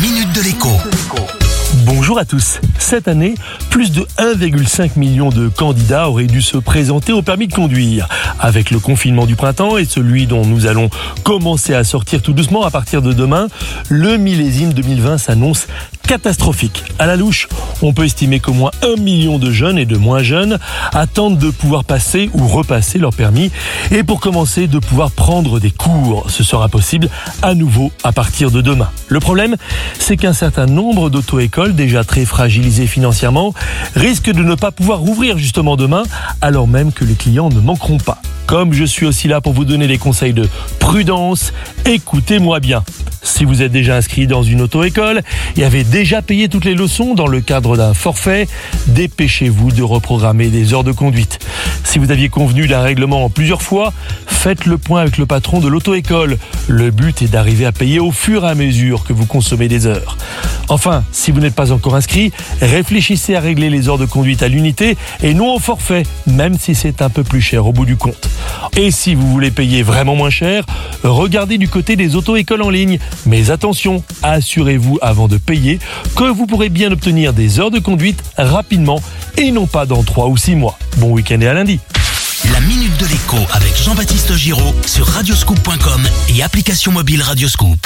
minute de l'écho. Bonjour à tous. Cette année, plus de 1,5 million de candidats auraient dû se présenter au permis de conduire. Avec le confinement du printemps et celui dont nous allons commencer à sortir tout doucement à partir de demain, le millésime 2020 s'annonce catastrophique. À la louche, on peut estimer qu'au moins un million de jeunes et de moins jeunes attendent de pouvoir passer ou repasser leur permis et pour commencer de pouvoir prendre des cours. Ce sera possible à nouveau à partir de demain. Le problème, c'est qu'un certain nombre d'auto-écoles déjà très fragilisées financièrement risquent de ne pas pouvoir rouvrir justement demain alors même que les clients ne manqueront pas. Comme je suis aussi là pour vous donner des conseils de prudence, écoutez-moi bien. Si vous êtes déjà inscrit dans une auto-école et avez déjà payé toutes les leçons dans le cadre d'un forfait, dépêchez-vous de reprogrammer des heures de conduite. Si vous aviez convenu d'un règlement en plusieurs fois, faites le point avec le patron de l'auto-école. Le but est d'arriver à payer au fur et à mesure que vous consommez des heures. Enfin, si vous n'êtes pas encore inscrit, réfléchissez à régler les heures de conduite à l'unité et non au forfait, même si c'est un peu plus cher au bout du compte. Et si vous voulez payer vraiment moins cher, regardez du côté des auto-écoles en ligne. Mais attention, assurez-vous avant de payer que vous pourrez bien obtenir des heures de conduite rapidement et non pas dans 3 ou 6 mois. Bon week-end et à lundi. La minute de l'écho avec Jean-Baptiste Giraud sur radioscoop.com et application mobile Radioscoop.